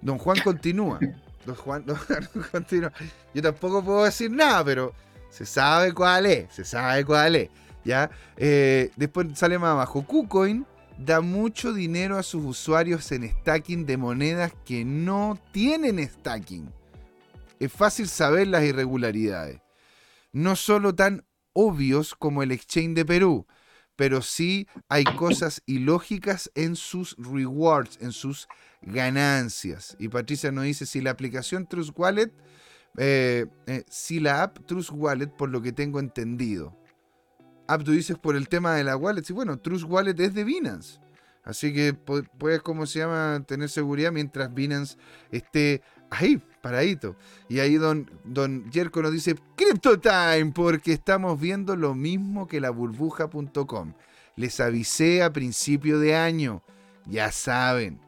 Don Juan continúa. Don Juan, continúa. Yo tampoco puedo decir nada, pero se sabe cuál es. Se sabe cuál es. ¿ya? Eh, después sale más abajo. KuCoin da mucho dinero a sus usuarios en stacking de monedas que no tienen stacking. Es fácil saber las irregularidades. No solo tan obvios como el exchange de Perú, pero sí hay cosas ilógicas en sus rewards, en sus ganancias. Y Patricia nos dice, si la aplicación Trust Wallet, eh, eh, si la app Trust Wallet, por lo que tengo entendido. App, tú dices por el tema de la wallet, sí, bueno, Trust Wallet es de Binance. Así que puedes, ¿cómo se llama?, tener seguridad mientras Binance esté ahí, paradito. Y ahí don, don Jerko nos dice, Crypto Time, porque estamos viendo lo mismo que la burbuja.com. Les avisé a principio de año, ya saben.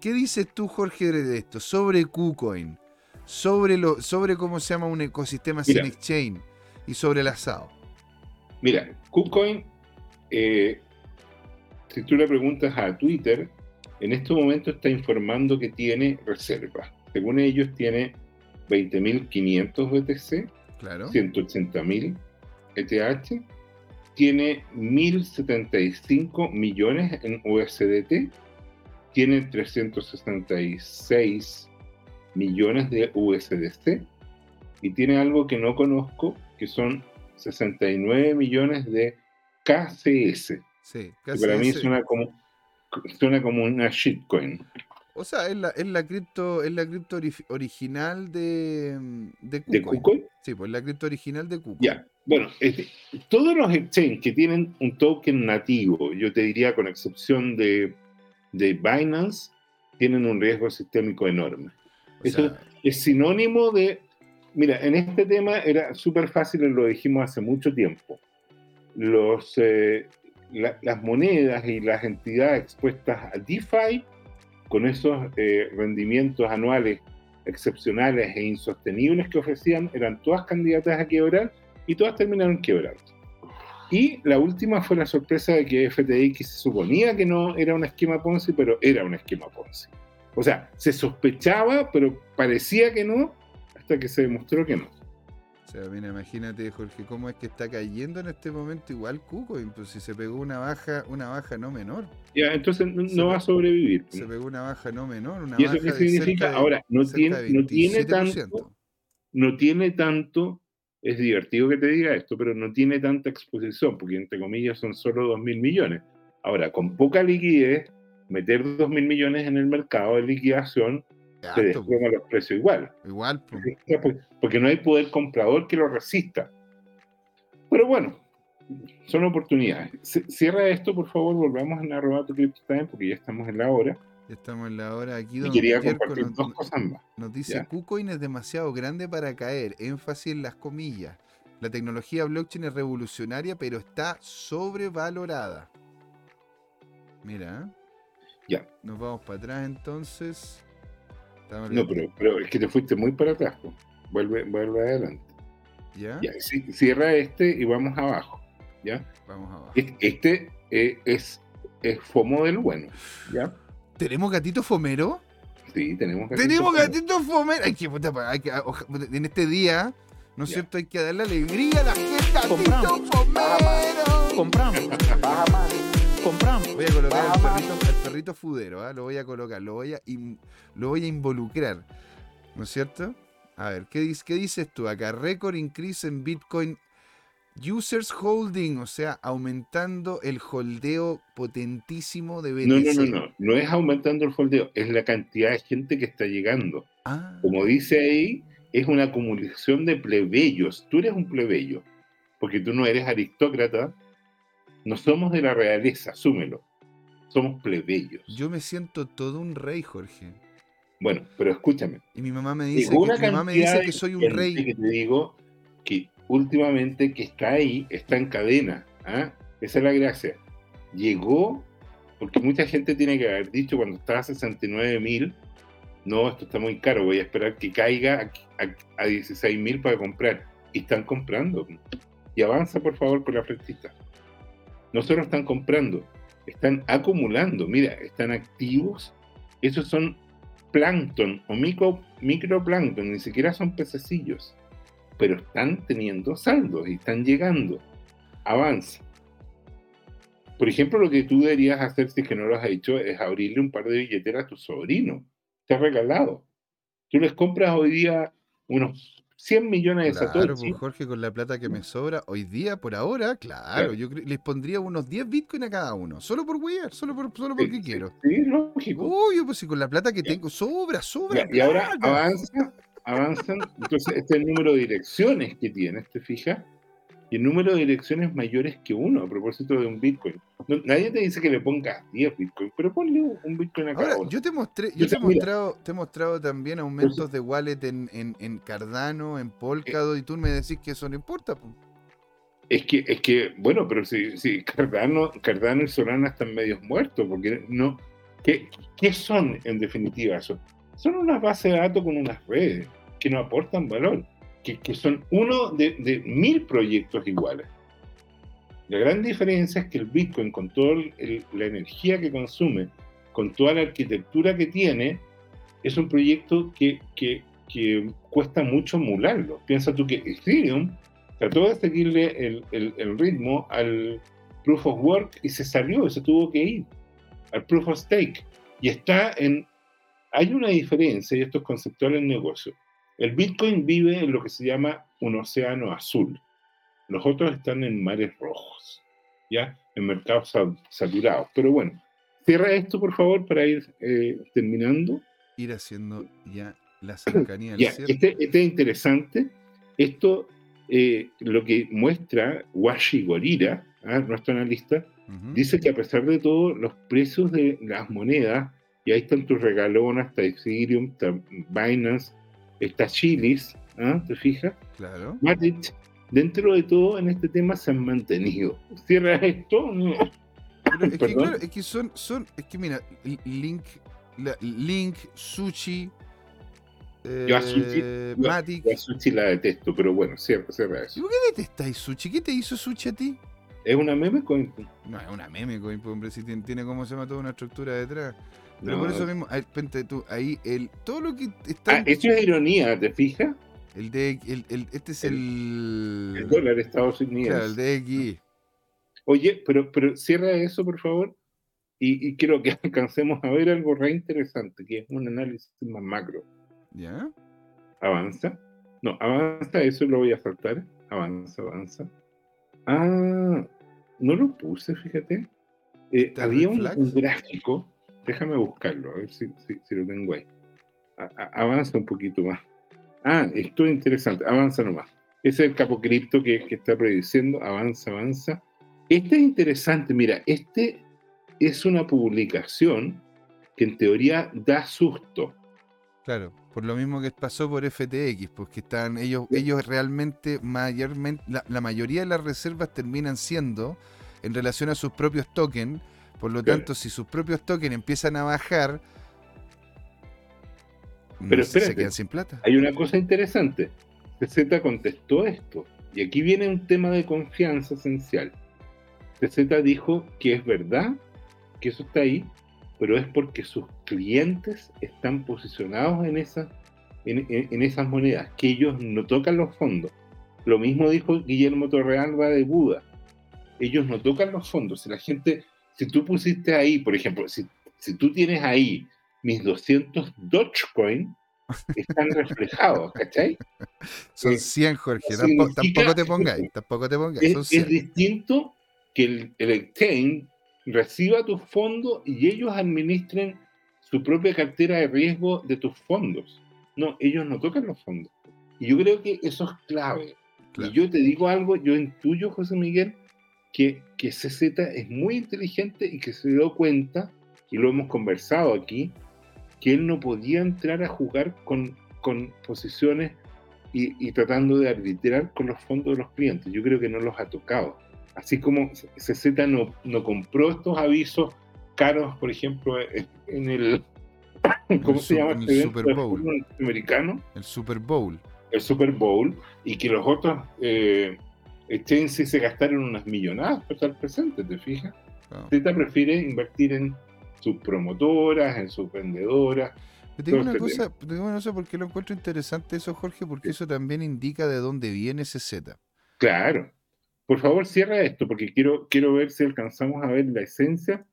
¿Qué dices tú, Jorge, de esto? Sobre KuCoin, sobre, lo, sobre cómo se llama un ecosistema sin exchange y sobre el asado. Mira, KuCoin, eh, si tú le preguntas a Twitter, en este momento está informando que tiene reservas. Según ellos, tiene 20.500 BTC, claro. 180.000 ETH, tiene 1.075 millones en USDT, tiene 366 millones de USDC y tiene algo que no conozco, que son 69 millones de KCS. Sí, KCS. para mí suena como, suena como una shitcoin. O sea, es la, es la cripto, es la cripto original de, de KuCoin. Sí, pues la cripto original de KuCoin. Ya, bueno, todos los exchanges que tienen un token nativo, yo te diría con excepción de, de Binance, tienen un riesgo sistémico enorme. Eso es sinónimo de... Mira, en este tema era súper fácil, lo dijimos hace mucho tiempo. Los, eh, las monedas y las entidades expuestas a DeFi, con esos eh, rendimientos anuales excepcionales e insostenibles que ofrecían, eran todas candidatas a quebrar y todas terminaron quebrando. Y la última fue la sorpresa de que FTX se suponía que no era un esquema Ponzi, pero era un esquema Ponzi. O sea, se sospechaba, pero parecía que no, hasta que se demostró que no. O sea, mira, imagínate, Jorge, cómo es que está cayendo en este momento igual Cuco, pues si se pegó una baja, una baja no menor. Ya, entonces no, va a sobrevivir. Se pegó una baja no menor, una ¿Y eso qué significa? Ahora, no tiene, no tiene tanto, no tiene tanto es divertido que te diga esto, pero no tiene tanta exposición, porque entre comillas son solo 2 mil millones. Ahora, con poca liquidez, meter 2 mil millones en el mercado de liquidación se desploma los precios igual. Igual. Porque no hay poder comprador que lo resista. Pero bueno, son oportunidades. Cierra esto, por favor, volvamos a arroba tu Time, porque ya estamos en la hora. Estamos en la hora aquí donde quería compartir nos, dos cosas más. Nos dice, KuCoin es demasiado grande para caer, énfasis en las comillas. La tecnología blockchain es revolucionaria, pero está sobrevalorada. Mira. ¿eh? Ya. Nos vamos para atrás entonces. No, pero, es que te fuiste muy para atrás. Vuelve, vuelve adelante. ¿Ya? cierra este y vamos abajo. ¿Ya? Vamos abajo. Este eh, es, es FOMO del bueno. ¿Ya? ¿Tenemos gatito fomero? Sí, tenemos gatito Tenemos gatito fomero. Hay que, hay que, en este día, ¿no es cierto? Hay que darle alegría a la gente. ¡Gatito fomero! Compramos. Compramos. Voy a colocar el perrito, el perrito fudero, ¿eh? lo voy a colocar, lo voy a, lo voy a involucrar. ¿No es cierto? A ver, ¿qué, ¿qué dices tú acá? Record increase en Bitcoin Users holding, o sea, aumentando el holdeo potentísimo de BTC. No, no, no, no, no es aumentando el holdeo, es la cantidad de gente que está llegando. Ah. Como dice ahí, es una acumulación de plebeyos. Tú eres un plebeyo, porque tú no eres aristócrata, no somos de la realeza, asúmelo. Somos plebeyos. Yo me siento todo un rey, Jorge. Bueno, pero escúchame. Y mi mamá me dice, que, mi mamá me dice que soy un rey. Que te digo que últimamente que está ahí, está en cadena. ¿ah? Esa es la gracia. Llegó, porque mucha gente tiene que haber dicho cuando estaba a 69 mil, no, esto está muy caro, voy a esperar que caiga a, 16 mil para comprar. Y están comprando. Y avanza, por favor, con la flechtita. No solo están comprando, están acumulando. Mira, están activos. Esos son plancton o micro, microplancton, ni siquiera son pececillos pero están teniendo saldos y están llegando. Avanza. Por ejemplo, lo que tú deberías hacer si es que no lo has hecho es abrirle un par de billeteras a tu sobrino. Te ha regalado. Tú les compras hoy día unos 100 millones de claro, Satoshi. Pues, Jorge, con la plata que me sobra hoy día, por ahora, claro, yo les pondría unos 10 bitcoins a cada uno, solo por wear, solo, por, solo porque quiero. Sí, lógico. Uy, pues si con la plata que tengo, sobra, sobra. y ahora avanza avanzan. Entonces, este es el número de direcciones que tienes, ¿te fijas? Y el número de direcciones mayores que uno, a propósito de un Bitcoin. nadie te dice que le pongas 10 Bitcoin, pero ponle un Bitcoin a cada Ahora, Yo te mostré, yo te, he mostrado, te he mostrado también aumentos de wallet en, en, Cardano, en Polkadot, y tú me decís que eso no importa. Es que, es que, bueno, pero si, si Cardano, Cardano y Solana están medios muertos, porque no, ¿Qué, ¿Qué son en definitiva eso? Son unas bases de datos con unas redes que no aportan valor, que, que son uno de, de, mil proyectos iguales. La gran diferencia es que el Bitcoin, con toda la energía que consume, con toda la arquitectura que tiene, es un proyecto que, que, que cuesta mucho emularlo. Piensa tú que Ethereum trató de seguirle el, el, el, ritmo al Proof of Work y se salió, se tuvo que ir al Proof of Stake. Y está en... Hay una diferencia, y esto es conceptual en negocio. El Bitcoin vive en lo que se llama un océano azul. Los otros están en mares rojos, ¿ya? En mercados saturados. Pero bueno, cierra esto, por favor, para ir eh, terminando. Ir haciendo ya la cercanía del ya, este, este, es interesante. Esto, eh, lo que muestra Washi Gorira, ¿eh? nuestro analista, uh -huh. dice que a pesar de todo, los precios de las monedas, y ahí están tus regalonas, está Ethereum, está Binance, está Chilis, ¿eh? ¿te fijas? Claro. Matic, dentro de todo, en este tema se han mantenido. Cierra esto. Pero es, que, claro, es que son, son, es que mira, Link, la, Link, Sushi, eh, yo a Sushi, Matic. Yo a Sushi la detesto, pero bueno, cierra, cierra eso. ¿Y por qué detestáis Sushi? ¿Qué te hizo Sushi a ti? Es una meme coin. No, es una meme coin, hombre, si tiene, tiene como se llama toda una estructura detrás. Pero no, por eso mismo, tú, ahí el, todo lo que está. Ah, eso es ironía, ¿te fijas? El de el, el, este es el. El dólar de Estados Unidos. Claro, el DXY. Oye, pero, pero cierra eso, por favor. Y, y quiero que alcancemos a ver algo re interesante, que es un análisis más macro. ¿Ya? Avanza. No, avanza, eso lo voy a saltar. Avanza, avanza. Ah, no lo puse, fíjate. Eh, había un, un, gráfico, déjame buscarlo, a ver si, si, si lo tengo ahí. A, a, avanza un poquito más. Ah, esto es interesante, avanza nomás. Ese es el capo cripto que, que está prediciendo, avanza, avanza. Este es interesante, mira, este es una publicación que en teoría da susto. Claro, por lo mismo que pasó por FTX, porque están ellos, ellos realmente, mayormente, la, la, mayoría de las reservas terminan siendo en relación a sus propios tokens. Por lo claro. tanto, si sus propios tokens empiezan a bajar, pero espérate, se quedan sin plata. Hay una cosa interesante. TZ contestó esto. Y aquí viene un tema de confianza esencial. TZ dijo que es verdad que eso está ahí, pero es porque sus clientes están posicionados en, esa, en, en, en, esas monedas, que ellos no tocan los fondos. Lo mismo dijo Guillermo Torrealba de Buda. Ellos no tocan los fondos. Si la gente, si tú pusiste ahí, por ejemplo, si, si tú tienes ahí mis 200 Dogecoin, están reflejados, ¿cachai? Son 100, Jorge, tampoco, tampoco, te pongáis, tampoco te pongáis. Es, es distinto que el, el exchange reciba tus fondos y ellos administren su propia cartera de riesgo de tus fondos. No, ellos no tocan los fondos. Y yo creo que eso es clave. Claro. Y yo te digo algo, yo intuyo, José Miguel, que, que CZ es muy inteligente y que se dio cuenta, y lo hemos conversado aquí, que él no podía entrar a jugar con, con posiciones y, y, tratando de arbitrar con los fondos de los clientes. Yo creo que no los ha tocado. Así como CZ no, no compró estos avisos caros, por ejemplo, en el. ¿Cómo el se llama el este Super Bowl? El Super Bowl. El Super Bowl, y que los otros eh, exchanges se gastaron unas millonadas para estar presentes, ¿te fijas? Oh. Z prefiere invertir en sus promotoras, en sus vendedoras. Te digo una cosa, te digo no sé por qué lo encuentro interesante eso, Jorge, porque sí. eso también indica de dónde viene ese Z. Claro. Por favor, cierra esto, porque quiero, quiero ver si alcanzamos a ver la esencia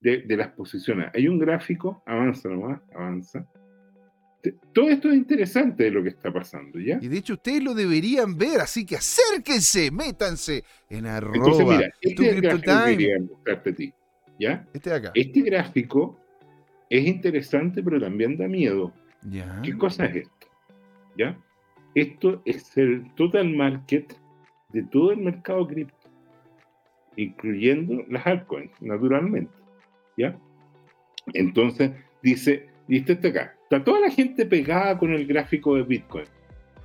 de, de las posiciones. Hay un gráfico, avanza nomás, avanza. Todo esto es interesante de lo que está pasando, ¿ya? Y de hecho ustedes lo deberían ver, así que acérquense, métanse en arroba. Entonces, mira, este es el gráfico que quería mostrarte a ti. ¿Ya? Este de acá. Este gráfico es interesante, pero también da miedo. ¿Ya? ¿Qué cosa es esto? ¿Ya? Esto es el total market de todo el mercado cripto, incluyendo las altcoins, naturalmente. ¿Ya? Entonces, dice, dice este acá, está toda la gente pegada con el gráfico de Bitcoin,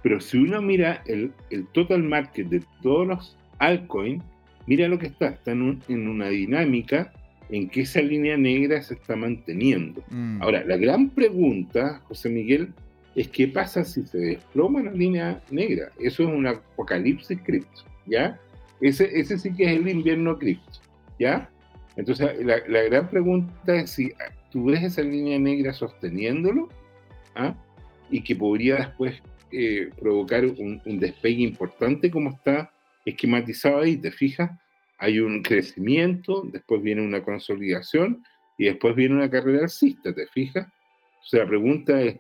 pero si uno mira el, el total market de todos los altcoins, mira lo que está, está en, un, en una dinámica en que esa línea negra se está manteniendo. Mm. Ahora, la gran pregunta, José Miguel, es qué pasa si se desploma la línea negra. Eso es un apocalipsis cripto, ¿ya? Ese, ese sí que es el invierno cripto, ¿ya? Entonces, la, la gran pregunta es si tú ves esa línea negra sosteniéndolo, ¿ah? y que podría después eh, provocar un, un despegue importante como está esquematizado ahí, ¿te fijas? Hay un crecimiento, después viene una consolidación y después viene una carrera alcista, ¿te fijas? O sea, la pregunta es,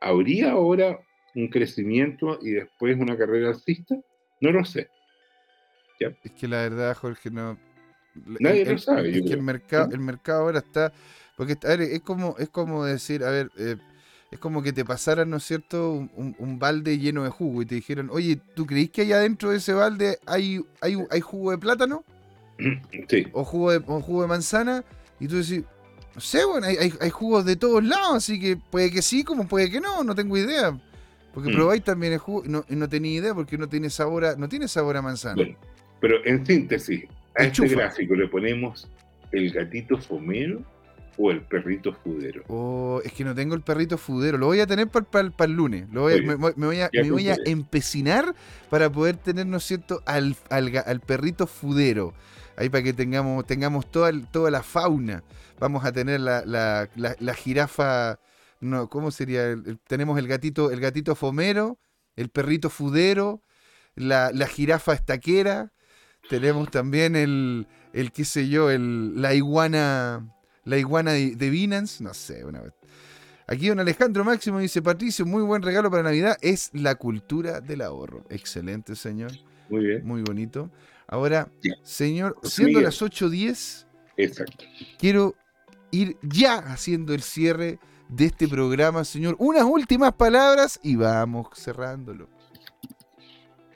¿habría ahora un crecimiento y después una carrera alcista? No lo sé. Es que la verdad, Jorge, no. Nadie el- lo sabe, Es que el mercado, el mercado ahora está. Porque, a ver, es como, es como decir, a ver, eh, es como que te pasaran, ¿no es cierto?, un, un- un balde lleno de jugo y te dijeron, oye, ¿tú creís que allá dentro de ese balde hay, hay, hay jugo de plátano? Sí, o jugo de, o jugo de manzana, y tú decís, no sé, bueno, hay, hay, hay jugos de todos lados, así que puede que sí, como puede que no, no tengo idea. Porque Mm. probáis también el jugo y no, y no tenía idea porque no tiene sabor a, no tiene sabor a manzana. bueno. Pero en síntesis, a este gráfico le ponemos el gatito fomero o el perrito fudero. Oh, es que no tengo el perrito fudero. Lo voy a tener para el lunes. Lo voy a- me, me voy a, me voy a empecinar para poder tener, ¿no es cierto?, al, al, al perrito fudero. Ahí para que tengamos, tengamos toda, toda la fauna. Vamos a tener la, la, la- la jirafa. No, ¿cómo sería? El- tenemos el gatito, el gatito fomero, el perrito fudero, la, la jirafa estaquera. Tenemos también el, el qué sé yo, el, la iguana, la iguana de, de Binance, no sé, una vez. Aquí don Alejandro Máximo dice, Patricio, muy buen regalo para Navidad, es la cultura del ahorro. Excelente, señor, Muy bien, muy bonito. Ahora, señor, José siendo Miguel. las 8.10, exacto. quiero ir ya haciendo el cierre de este programa, señor. Unas últimas palabras y vamos cerrándolo.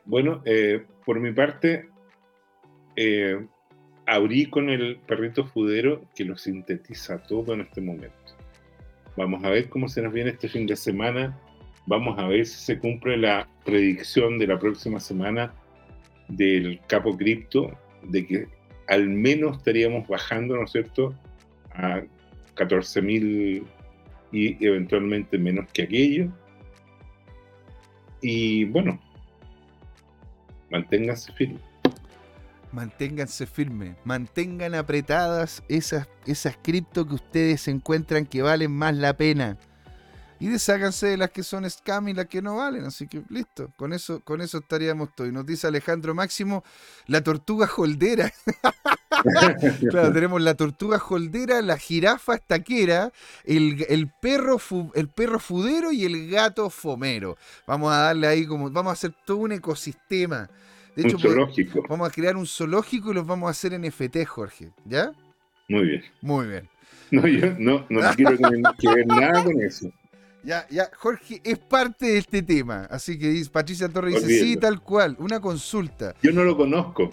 Bueno, eh, por mi parte, eh, abrí con el perrito fudero que lo sintetiza todo en este momento. Vamos a ver cómo se nos viene este fin de semana. Vamos a ver si se cumple la predicción de la próxima semana del capo cripto, de que al menos estaríamos bajando, ¿no es cierto?, a 14.000 y eventualmente menos que aquello. Y bueno, manténganse firmes. Manténganse firmes, mantengan apretadas esas, esas cripto que ustedes encuentran que valen más la pena. Y desháganse de las que son scam y las que no valen. Así que listo, con eso, con eso estaríamos todos. Y nos dice Alejandro Máximo, la tortuga holdera. claro, tenemos la tortuga holdera, la jirafa estaquera, el, el perro el perro fudero y el gato fomero. Vamos a darle ahí como, vamos a hacer todo un ecosistema. De hecho, un zoológico. Vamos a crear un zoológico y los vamos a hacer en FT, Jorge. ¿Ya? Muy bien. Muy bien. No, yo no, no quiero que, que ver nada con eso. Ya, ya, Jorge es parte de este tema. Así que dice- Patricia Torres dice, sí, tal cual, una consulta. Yo no lo conozco.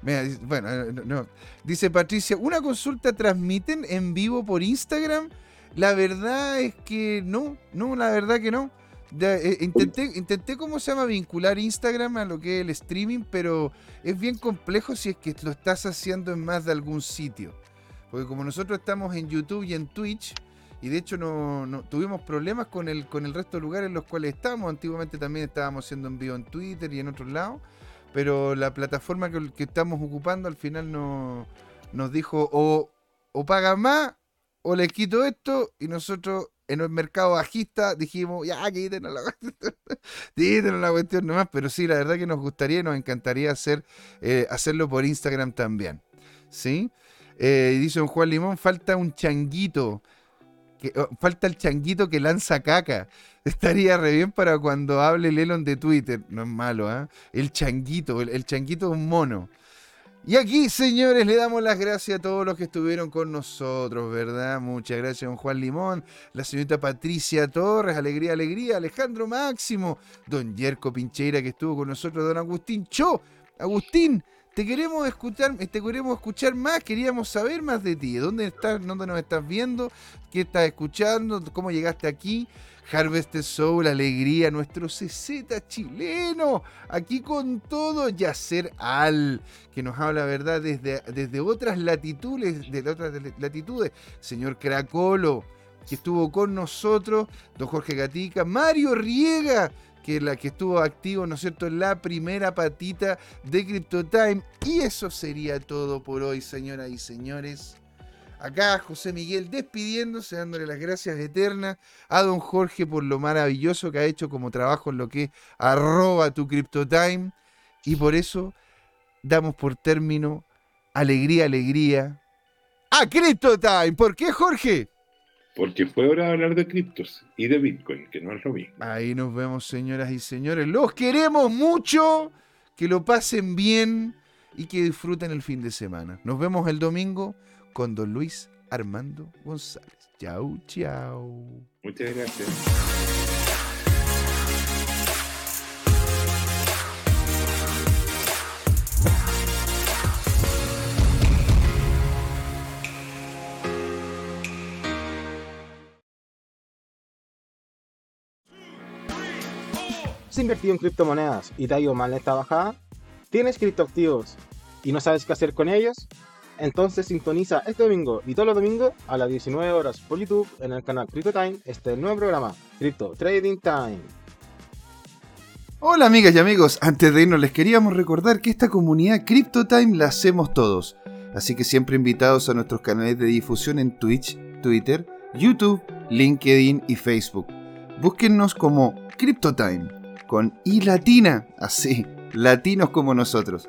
Mira, bueno, eh, no, no. dice Patricia, ¿una consulta transmiten en vivo por Instagram? La verdad es que no, no, la verdad que no. Ya, eh, intenté, intenté, ¿cómo se llama? Vincular Instagram a lo que es el streaming, pero es bien complejo si es que lo estás haciendo en más de algún sitio. Porque como nosotros estamos en YouTube y en Twitch, y de hecho no, tuvimos problemas con el, con el resto de lugares en los cuales estamos. Antiguamente también estábamos haciendo en vivo en Twitter y en otros lados. Pero la plataforma que, estamos ocupando al final no, nos dijo o, o pagan más o les quito esto y nosotros en el mercado bajista dijimos, ya, quítenos la, quítenos la cuestión nomás, pero sí, la verdad que nos gustaría y nos encantaría hacer, eh, hacerlo por Instagram también. ¿Sí? Eh, dice don Juan Limón, falta un changuito. Que, oh, falta el changuito que lanza caca. Estaría re bien para cuando hable el Elon de Twitter. No es malo, ¿ah? El changuito, el, el changuito es un mono. Y aquí, señores, le damos las gracias a todos los que estuvieron con nosotros, ¿verdad? Muchas gracias, don Juan Limón, la señorita Patricia Torres, Alegría, Alegría, Alejandro Máximo, don Yerko Pincheira que estuvo con nosotros, don Agustín Cho. Agustín, te queremos escuchar, te queremos escuchar más, queríamos saber más de ti. ¿Dónde estás? ¿Dónde nos estás viendo? ¿Qué estás escuchando? ¿Cómo llegaste aquí? Harvest Soul, alegría, nuestro CZ chileno, aquí con todo, Yacer Al, que nos habla, ¿verdad?, desde, desde otras latitudes, de otras latitudes, señor Cracolo, que estuvo con nosotros, don Jorge Gatica, Mario Riega, que la que estuvo activo, ¿no es cierto?, en la primera patita de CryptoTime. Y eso sería todo por hoy, señoras y señores. Acá José Miguel despidiéndose, dándole las gracias eternas a don Jorge por lo maravilloso que ha hecho como trabajo en lo que es arroba tu CryptoTime. Y por eso damos por término alegría, alegría a CryptoTime. ¿Por qué, Jorge? Porque fue hora de hablar de criptos y de Bitcoin, que no es lo mismo. Ahí nos vemos, señoras y señores. Los queremos mucho. Que lo pasen bien y que disfruten el fin de semana. Nos vemos el domingo con don Luis Armando González. Chau, chau. Muchas gracias. ¿Has invertido en criptomonedas y te ha ido mal en esta bajada? ¿Tienes criptoactivos y no sabes qué hacer con ellos? Entonces sintoniza este domingo y todos los domingos a las 19 horas por YouTube en el canal Crypto Time este nuevo programa, Crypto Trading Time. Hola amigas y amigos, antes de irnos les queríamos recordar que esta comunidad Crypto Time la hacemos todos, así que siempre invitados a nuestros canales de difusión en Twitch, Twitter, YouTube, LinkedIn y Facebook. Búsquennos como Crypto Time, con I latina, así, latinos como nosotros.